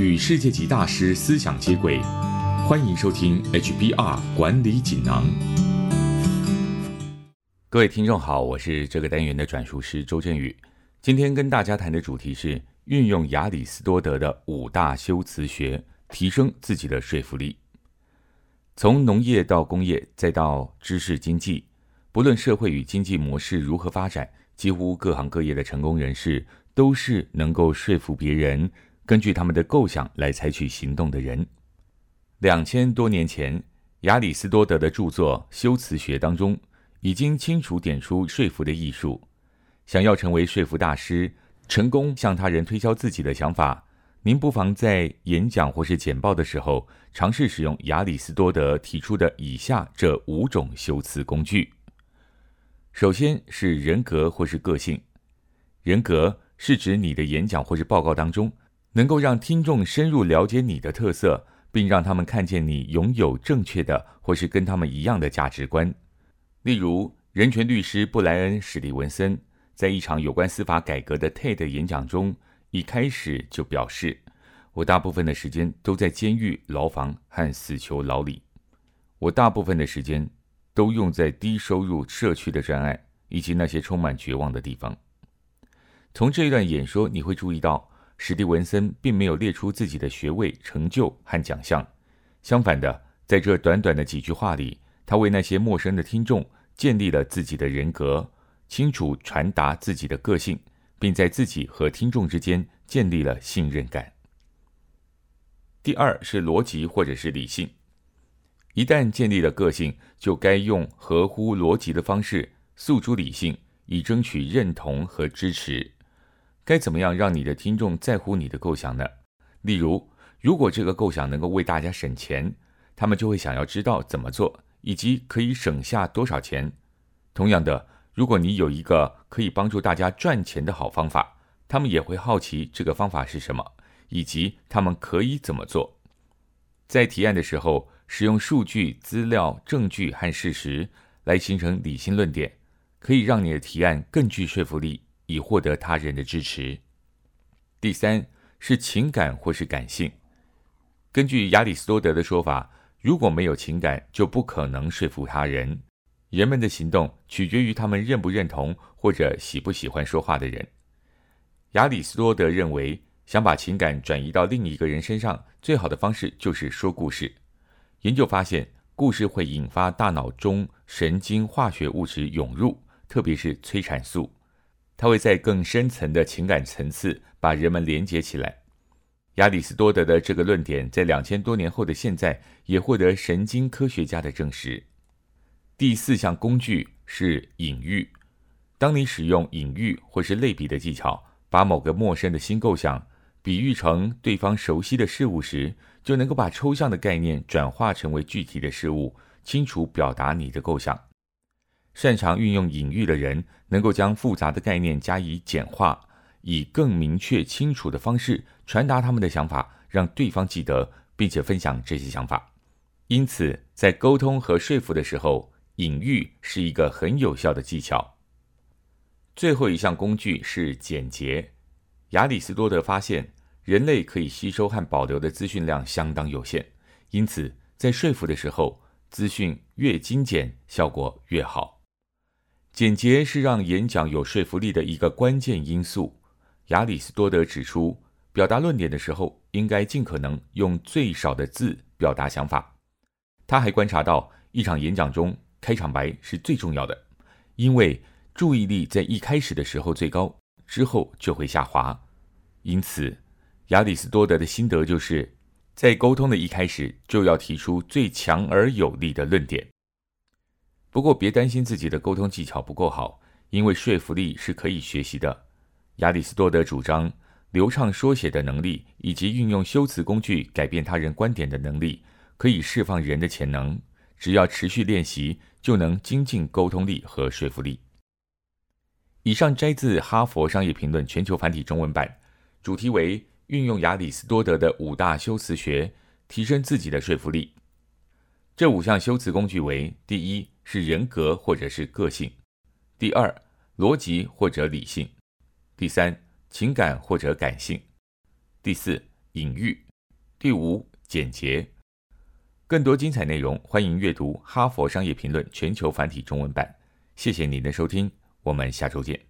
与世界级大师思想接轨，欢迎收听 HBR 管理锦囊。各位听众好，我是这个单元的转述师周振宇。今天跟大家谈的主题是运用亚里士多德的五大修辞学，提升自己的说服力。从农业到工业，再到知识经济，不论社会与经济模式如何发展，几乎各行各业的成功人士都是能够说服别人，根据他们的构想来采取行动的人。两千多年前，亚里士多德的著作《修辞学》当中。已经清楚点出说服的艺术。想要成为说服大师，成功向他人推销自己的想法，您不妨在演讲或是简报的时候，尝试使用亚里士多德提出的以下这五种修辞工具。首先是人格或是个性。人格是指你的演讲或是报告当中，能够让听众深入了解你的特色，并让他们看见你拥有正确的或是跟他们一样的价值观。例如，人权律师布莱恩·史蒂文森在一场有关司法改革的 TED 演讲中，一开始就表示：“我大部分的时间都在监狱、牢房和死囚牢里。我大部分的时间都用在低收入社区的专案以及那些充满绝望的地方。”从这一段演说，你会注意到，史蒂文森并没有列出自己的学位、成就和奖项。相反的，在这短短的几句话里，他为那些陌生的听众建立了自己的人格，清楚传达自己的个性，并在自己和听众之间建立了信任感。第二是逻辑或者是理性，一旦建立了个性，就该用合乎逻辑的方式诉诸理性，以争取认同和支持。该怎么样让你的听众在乎你的构想呢？例如，如果这个构想能够为大家省钱，他们就会想要知道怎么做。以及可以省下多少钱？同样的，如果你有一个可以帮助大家赚钱的好方法，他们也会好奇这个方法是什么，以及他们可以怎么做。在提案的时候，使用数据、资料、证据和事实来形成理性论点，可以让你的提案更具说服力，以获得他人的支持。第三是情感或是感性。根据亚里士多德的说法。如果没有情感，就不可能说服他人。人们的行动取决于他们认不认同或者喜不喜欢说话的人。亚里士多德认为，想把情感转移到另一个人身上，最好的方式就是说故事。研究发现，故事会引发大脑中神经化学物质涌入，特别是催产素，它会在更深层的情感层次把人们连接起来。亚里士多德的这个论点，在两千多年后的现在，也获得神经科学家的证实。第四项工具是隐喻。当你使用隐喻或是类比的技巧，把某个陌生的新构想比喻成对方熟悉的事物时，就能够把抽象的概念转化成为具体的事物，清楚表达你的构想。擅长运用隐喻的人，能够将复杂的概念加以简化。以更明确、清楚的方式传达他们的想法，让对方记得，并且分享这些想法。因此，在沟通和说服的时候，隐喻是一个很有效的技巧。最后一项工具是简洁。亚里士多德发现，人类可以吸收和保留的资讯量相当有限，因此在说服的时候，资讯越精简，效果越好。简洁是让演讲有说服力的一个关键因素。亚里士多德指出，表达论点的时候，应该尽可能用最少的字表达想法。他还观察到，一场演讲中，开场白是最重要的，因为注意力在一开始的时候最高，之后就会下滑。因此，亚里士多德的心得就是，在沟通的一开始就要提出最强而有力的论点。不过，别担心自己的沟通技巧不够好，因为说服力是可以学习的。亚里士多德主张，流畅说写的能力以及运用修辞工具改变他人观点的能力，可以释放人的潜能。只要持续练习，就能精进沟通力和说服力。以上摘自《哈佛商业评论》全球繁体中文版，主题为运用亚里士多德的五大修辞学，提升自己的说服力。这五项修辞工具为：第一是人格或者是个性；第二，逻辑或者理性。第三，情感或者感性；第四，隐喻；第五，简洁。更多精彩内容，欢迎阅读《哈佛商业评论》全球繁体中文版。谢谢您的收听，我们下周见。